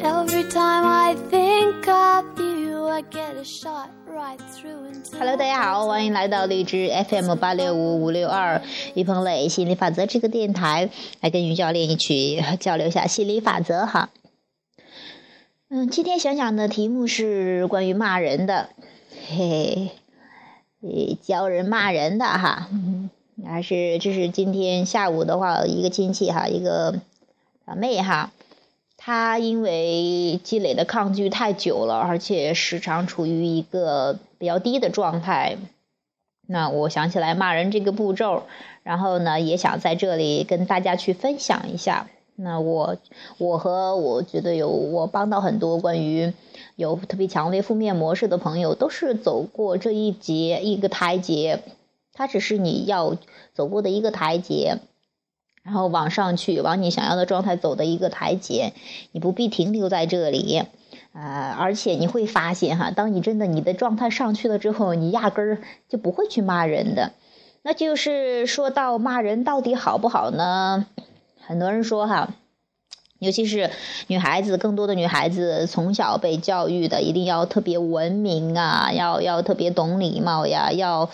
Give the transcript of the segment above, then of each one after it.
every time i think of you i get a shot right through 哈喽大家好，欢迎来到荔枝 FM 八六五五六二于鹏磊心理法则这个电台，来跟于教练一起交流一下心理法则哈。嗯，今天想讲的题目是关于骂人的，嘿嘿，教人骂人的哈，还是这是今天下午的话，一个亲戚哈，一个表妹哈。他因为积累的抗拒太久了，而且时常处于一个比较低的状态。那我想起来骂人这个步骤，然后呢，也想在这里跟大家去分享一下。那我我和我觉得有我帮到很多关于有特别强烈负面模式的朋友，都是走过这一节一个台阶，它只是你要走过的一个台阶。然后往上去，往你想要的状态走的一个台阶，你不必停留在这里，呃，而且你会发现哈，当你真的你的状态上去了之后，你压根儿就不会去骂人的。那就是说到骂人到底好不好呢？很多人说哈，尤其是女孩子，更多的女孩子从小被教育的一定要特别文明啊，要要特别懂礼貌呀，要。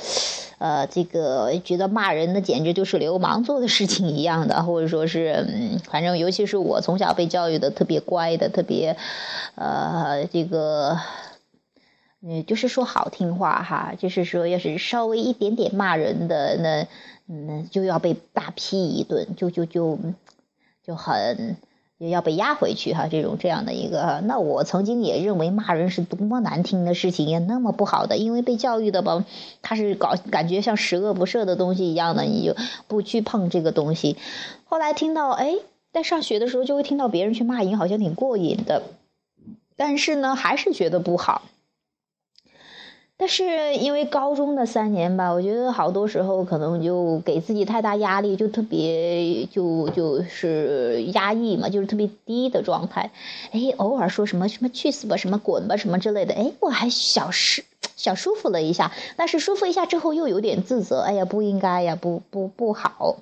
呃，这个觉得骂人的简直就是流氓做的事情一样的，或者说是，嗯，反正尤其是我从小被教育的特别乖的，特别，呃，这个，嗯，就是说好听话哈，就是说要是稍微一点点骂人的，那，那就要被大批一顿，就就就，就很。也要被压回去哈，这种这样的一个，那我曾经也认为骂人是多么难听的事情也那么不好的，因为被教育的吧，他是搞感觉像十恶不赦的东西一样的，你就不去碰这个东西。后来听到，哎，在上学的时候就会听到别人去骂人，好像挺过瘾的，但是呢，还是觉得不好。但是因为高中的三年吧，我觉得好多时候可能就给自己太大压力，就特别就就是压抑嘛，就是特别低的状态。哎，偶尔说什么什么去死吧，什么滚吧，什么之类的，哎，我还小舒小舒服了一下。但是舒服一下之后又有点自责，哎呀，不应该呀，不不不好。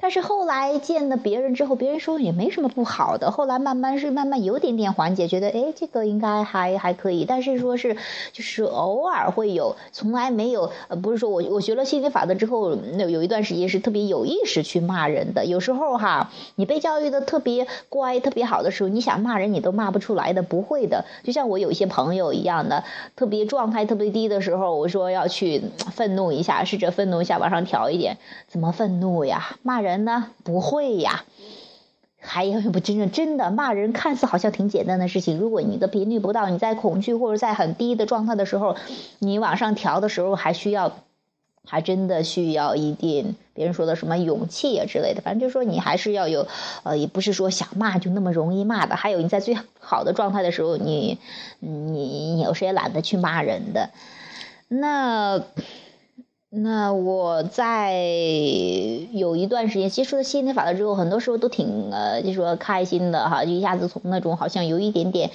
但是后来见了别人之后，别人说也没什么不好的。后来慢慢是慢慢有点点缓解，觉得哎，这个应该还还可以。但是说是就是偶尔会有，从来没有呃，不是说我我学了心理法则之后，那有一段时间是特别有意识去骂人的。有时候哈，你被教育的特别乖、特别好的时候，你想骂人你都骂不出来的，不会的。就像我有一些朋友一样的，特别状态特别低的时候，我说要去愤怒一下，试着愤怒一下，往上调一点。怎么愤怒呀？骂人。人呢不会呀，还有不真正真的骂人，看似好像挺简单的事情。如果你的频率不到，你在恐惧或者在很低的状态的时候，你往上调的时候，还需要，还真的需要一点别人说的什么勇气啊之类的。反正就是说，你还是要有，呃，也不是说想骂就那么容易骂的。还有你在最好的状态的时候，你你有时也懒得去骂人的，那。那我在有一段时间接触了心理法则之后，很多时候都挺呃，就说开心的哈，就一下子从那种好像有一点点，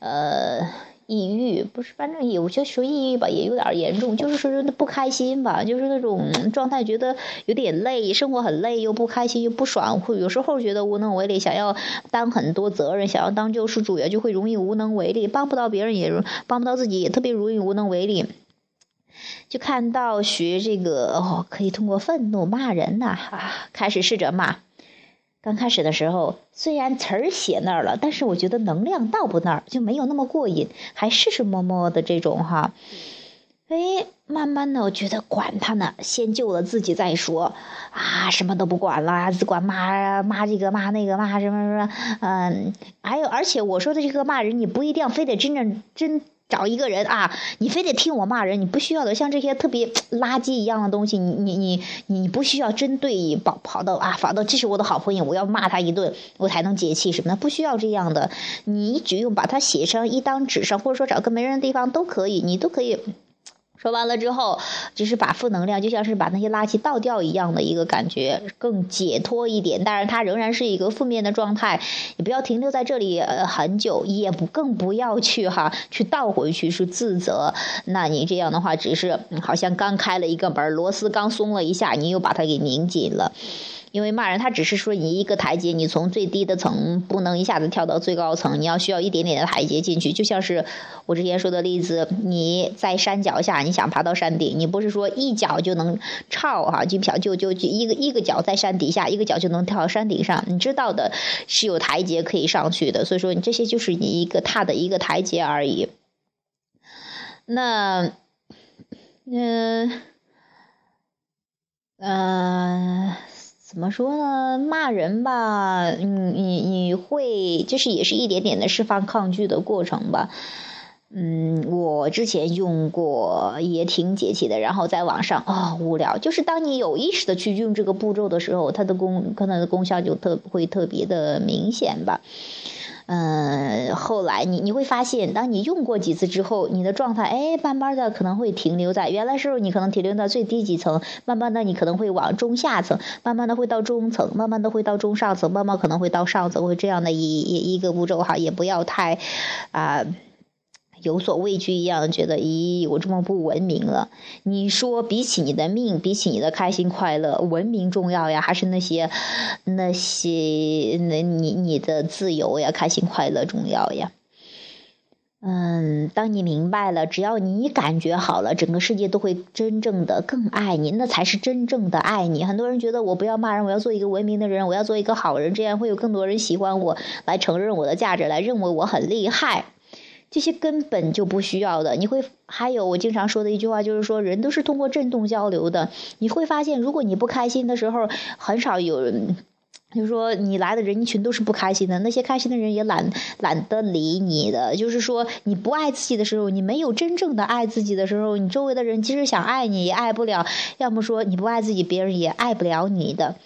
呃，抑郁，不是，反正有些时候抑郁吧，也有点严重，就是说不开心吧，就是那种状态，觉得有点累，生活很累，又不开心，又不爽，会有时候觉得无能为力，想要担很多责任，想要当救世主也就会容易无能为力，帮不到别人也帮不到自己，也特别容易无能为力。就看到学这个哦，可以通过愤怒骂人呐啊，开始试着骂。刚开始的时候，虽然词儿写那儿了，但是我觉得能量到不那儿，就没有那么过瘾，还试试摸摸的这种哈。哎，慢慢的，我觉得管他呢，先救了自己再说啊，什么都不管了，只管骂骂这个骂那个骂什么什么，嗯，还有而且我说的这个骂人，你不一定非得真正真。找一个人啊，你非得听我骂人，你不需要的。像这些特别垃圾一样的东西，你你你你不需要针对跑跑到啊，跑到这是我的好朋友，我要骂他一顿，我才能解气什么的，不需要这样的。你只用把它写成一张纸上，或者说找个没人的地方都可以，你都可以。说完了之后，就是把负能量，就像是把那些垃圾倒掉一样的一个感觉，更解脱一点。但是它仍然是一个负面的状态，你不要停留在这里呃很久，也不更不要去哈去倒回去是自责。那你这样的话，只是好像刚开了一个门，螺丝刚松了一下，你又把它给拧紧了。因为骂人他只是说你一个台阶，你从最低的层不能一下子跳到最高层，你要需要一点点的台阶进去。就像是我之前说的例子，你在山脚下，你想爬到山顶，你不是说一脚就能跳哈，就跳就就就一个一个脚在山底下，一个脚就能跳到山顶上。你知道的是有台阶可以上去的，所以说你这些就是你一个踏的一个台阶而已。那，嗯，呃，怎么说呢？骂人吧，你你你会，就是也是一点点的释放抗拒的过程吧。嗯，我之前用过，也挺解气的。然后在网上啊，无聊。就是当你有意识的去用这个步骤的时候，它的功，可能的功效就特会特别的明显吧。嗯，后来你你会发现，当你用过几次之后，你的状态哎，慢慢的可能会停留在原来时候，你可能停留在最低几层，慢慢的你可能会往中下层，慢慢的会到中层，慢慢的会到中上层，慢慢可能会到上层，会这样的一一一个步骤哈，也不要太啊。有所畏惧一样，觉得咦，我这么不文明了？你说，比起你的命，比起你的开心快乐，文明重要呀，还是那些那些那你你的自由呀，开心快乐重要呀？嗯，当你明白了，只要你感觉好了，整个世界都会真正的更爱你，那才是真正的爱你。很多人觉得我不要骂人，我要做一个文明的人，我要做一个好人，这样会有更多人喜欢我，来承认我的价值，来认为我很厉害。这些根本就不需要的，你会还有我经常说的一句话，就是说人都是通过震动交流的。你会发现，如果你不开心的时候，很少有人，就是说你来的人群都是不开心的。那些开心的人也懒懒得理你的。就是说你不爱自己的时候，你没有真正的爱自己的时候，你周围的人即使想爱你也爱不了。要么说你不爱自己，别人也爱不了你的。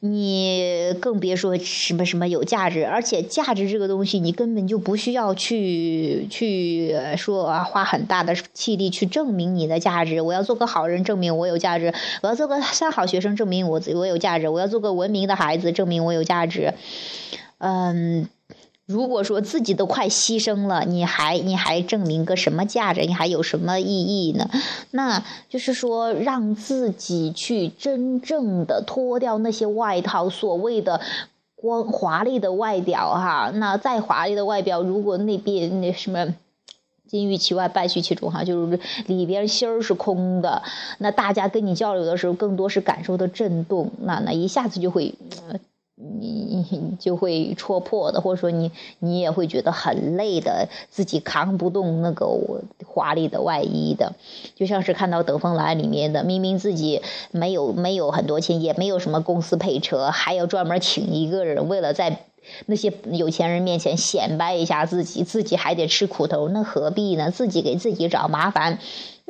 你更别说什么什么有价值，而且价值这个东西，你根本就不需要去去说啊，花很大的气力去证明你的价值。我要做个好人，证明我有价值；我要做个三好学生，证明我我有价值；我要做个文明的孩子，证明我有价值。嗯。如果说自己都快牺牲了，你还你还证明个什么价值？你还有什么意义呢？那就是说，让自己去真正的脱掉那些外套，所谓的光华丽的外表哈。那再华丽的外表，如果那边那什么金玉其外，败絮其中哈，就是里边心儿是空的，那大家跟你交流的时候，更多是感受的震动，那那一下子就会。你就会戳破的，或者说你你也会觉得很累的，自己扛不动那个华丽的外衣的，就像是看到《等风来》里面的，明明自己没有 没有很多钱，也没有什么公司配车，还要专门请一个人，为了在那些有钱人面前显摆一下自己，自己还得吃苦头，那何必呢？自己给自己找麻烦。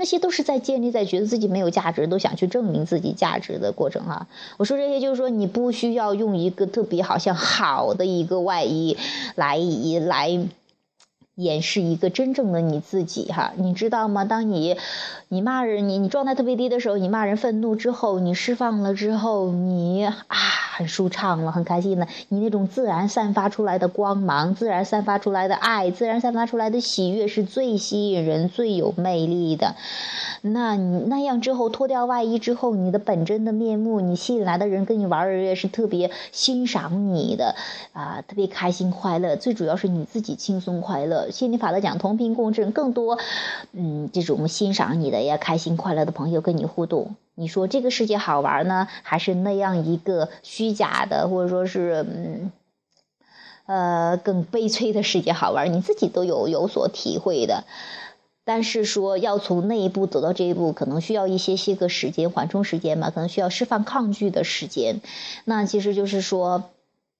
那些都是在建立在觉得自己没有价值，都想去证明自己价值的过程啊！我说这些就是说，你不需要用一个特别好像好的一个外衣来来。掩饰一个真正的你自己哈，你知道吗？当你，你骂人，你你状态特别低的时候，你骂人愤怒之后，你释放了之后，你啊很舒畅了，很开心了。你那种自然散发出来的光芒，自然散发出来的爱，自然散发出来的喜悦，是最吸引人、最有魅力的。那你那样之后脱掉外衣之后，你的本真的面目，你吸引来的人跟你玩儿也是特别欣赏你的啊，特别开心快乐。最主要是你自己轻松快乐。心理法则讲同频共振，更多嗯这种欣赏你的呀，开心快乐的朋友跟你互动。你说这个世界好玩呢，还是那样一个虚假的，或者说是嗯呃更悲催的世界好玩？你自己都有有所体会的。但是说要从那一步走到这一步，可能需要一些些个时间缓冲时间嘛，可能需要释放抗拒的时间。那其实就是说，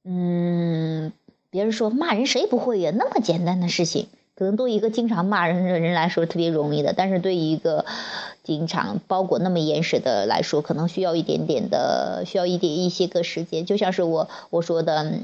嗯，别人说骂人谁不会呀？那么简单的事情，可能对一个经常骂人的人来说特别容易的，但是对于一个经常包裹那么严实的来说，可能需要一点点的，需要一点一些个时间。就像是我我说的。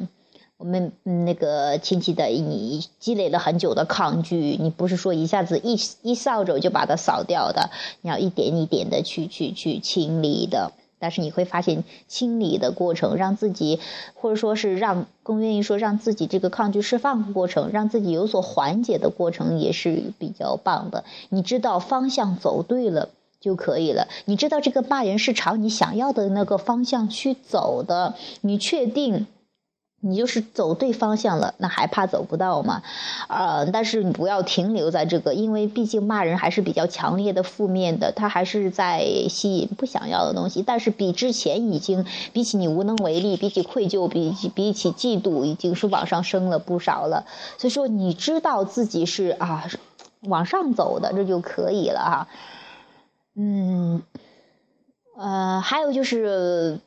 我们那个亲戚的，你积累了很久的抗拒，你不是说一下子一一扫帚就把它扫掉的，你要一点一点的去去去清理的。但是你会发现，清理的过程，让自己或者说是让更愿意说让自己这个抗拒释放过程，让自己有所缓解的过程，也是比较棒的。你知道方向走对了。就可以了。你知道这个骂人是朝你想要的那个方向去走的，你确定？你就是走对方向了，那还怕走不到吗？呃，但是你不要停留在这个，因为毕竟骂人还是比较强烈的负面的，他还是在吸引不想要的东西。但是比之前已经比起你无能为力，比起愧疚，比起比起嫉妒，已经是往上升了不少了。所以说，你知道自己是啊往上走的，这就可以了哈。嗯，呃，还有就是。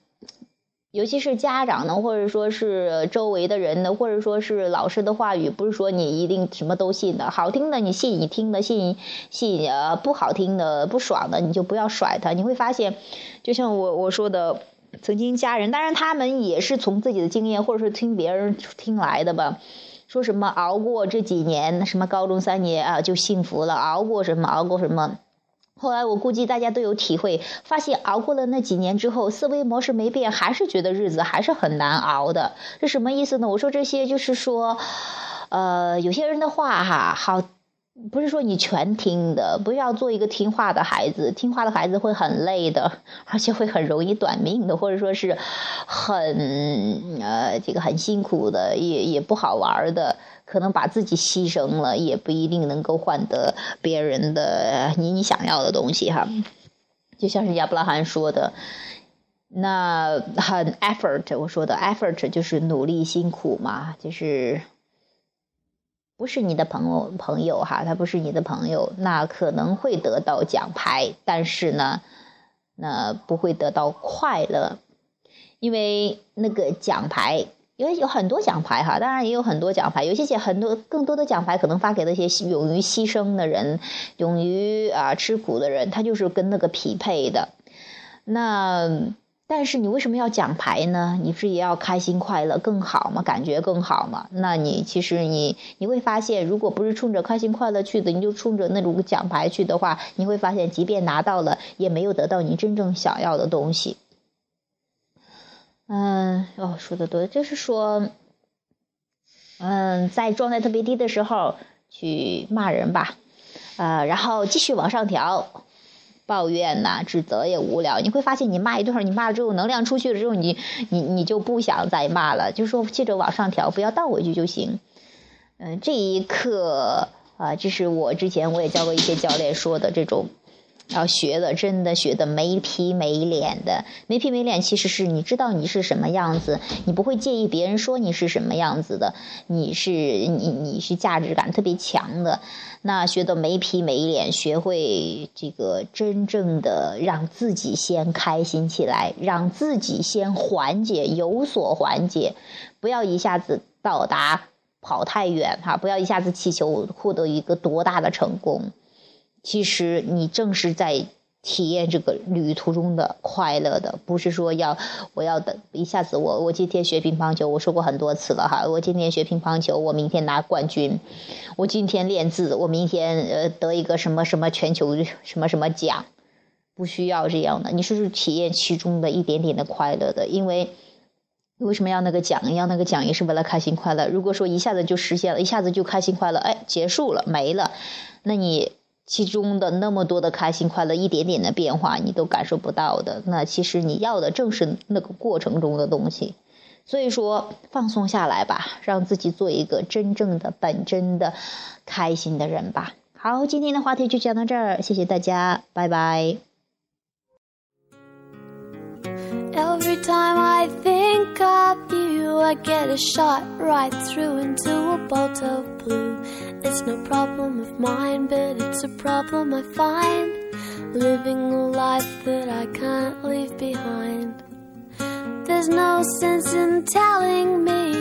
尤其是家长呢，或者说是周围的人呢，或者说是老师的话语，不是说你一定什么都信的。好听的你信，你听的信信呃不好听的不爽的你就不要甩他。你会发现，就像我我说的，曾经家人，当然他们也是从自己的经验或者是听别人听来的吧，说什么熬过这几年，什么高中三年啊就幸福了，熬过什么熬过什么。后来我估计大家都有体会，发现熬过了那几年之后，思维模式没变，还是觉得日子还是很难熬的。这什么意思呢？我说这些就是说，呃，有些人的话哈，好，不是说你全听的，不要做一个听话的孩子，听话的孩子会很累的，而且会很容易短命的，或者说是很呃这个很辛苦的，也也不好玩的。可能把自己牺牲了，也不一定能够换得别人的你你想要的东西哈。就像是亚伯拉罕说的，那很 effort，我说的 effort 就是努力辛苦嘛，就是不是你的朋友朋友哈，他不是你的朋友，那可能会得到奖牌，但是呢，那不会得到快乐，因为那个奖牌。因为有很多奖牌哈，当然也有很多奖牌，有些奖很多更多的奖牌可能发给那些勇于牺牲的人，勇于啊吃苦的人，他就是跟那个匹配的。那但是你为什么要奖牌呢？你不是也要开心快乐更好吗？感觉更好吗？那你其实你你会发现，如果不是冲着开心快乐去的，你就冲着那种奖牌去的话，你会发现，即便拿到了，也没有得到你真正想要的东西。嗯，哦，说的对，就是说，嗯，在状态特别低的时候去骂人吧，呃，然后继续往上调，抱怨呐、指责也无聊。你会发现，你骂一段，你骂了之后，能量出去了之后，你你你就不想再骂了。就是说，记着往上调，不要倒回去就行。嗯，这一刻啊，这是我之前我也教过一些教练说的这种。要学的真的学的没皮没脸的，没皮没脸，其实是你知道你是什么样子，你不会介意别人说你是什么样子的，你是你你是价值感特别强的。那学的没皮没脸，学会这个真正的让自己先开心起来，让自己先缓解，有所缓解，不要一下子到达跑太远哈，不要一下子祈求获得一个多大的成功。其实你正是在体验这个旅途中的快乐的，不是说要我要等一下子我我今天学乒乓球，我说过很多次了哈，我今天学乒乓球，我明天拿冠军，我今天练字，我明天呃得一个什么什么全球什么什么奖，不需要这样的，你是体验其中的一点点的快乐的，因为为什么要那个奖？要那个奖也是为了开心快乐。如果说一下子就实现了，一下子就开心快乐，哎，结束了没了，那你。其中的那么多的开心快乐，一点点的变化你都感受不到的。那其实你要的正是那个过程中的东西。所以说，放松下来吧，让自己做一个真正的本真的开心的人吧。好，今天的话题就讲到这儿，谢谢大家，拜拜。Time I think of you, I get a shot right through into a bolt of blue. It's no problem of mine, but it's a problem I find. Living a life that I can't leave behind. There's no sense in telling me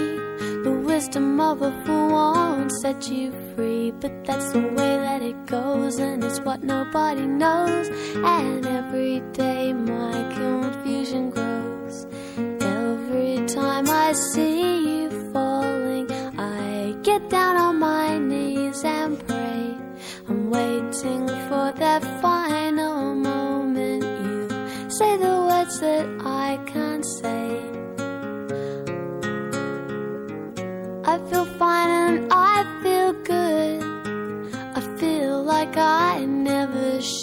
the wisdom of a fool won't set you free. But that's the way that it goes, and it's what nobody knows. And every day my confusion grows. Time I see you falling, I get down on my knees and pray. I'm waiting for that final moment. You say the words that I can't say. I feel fine and I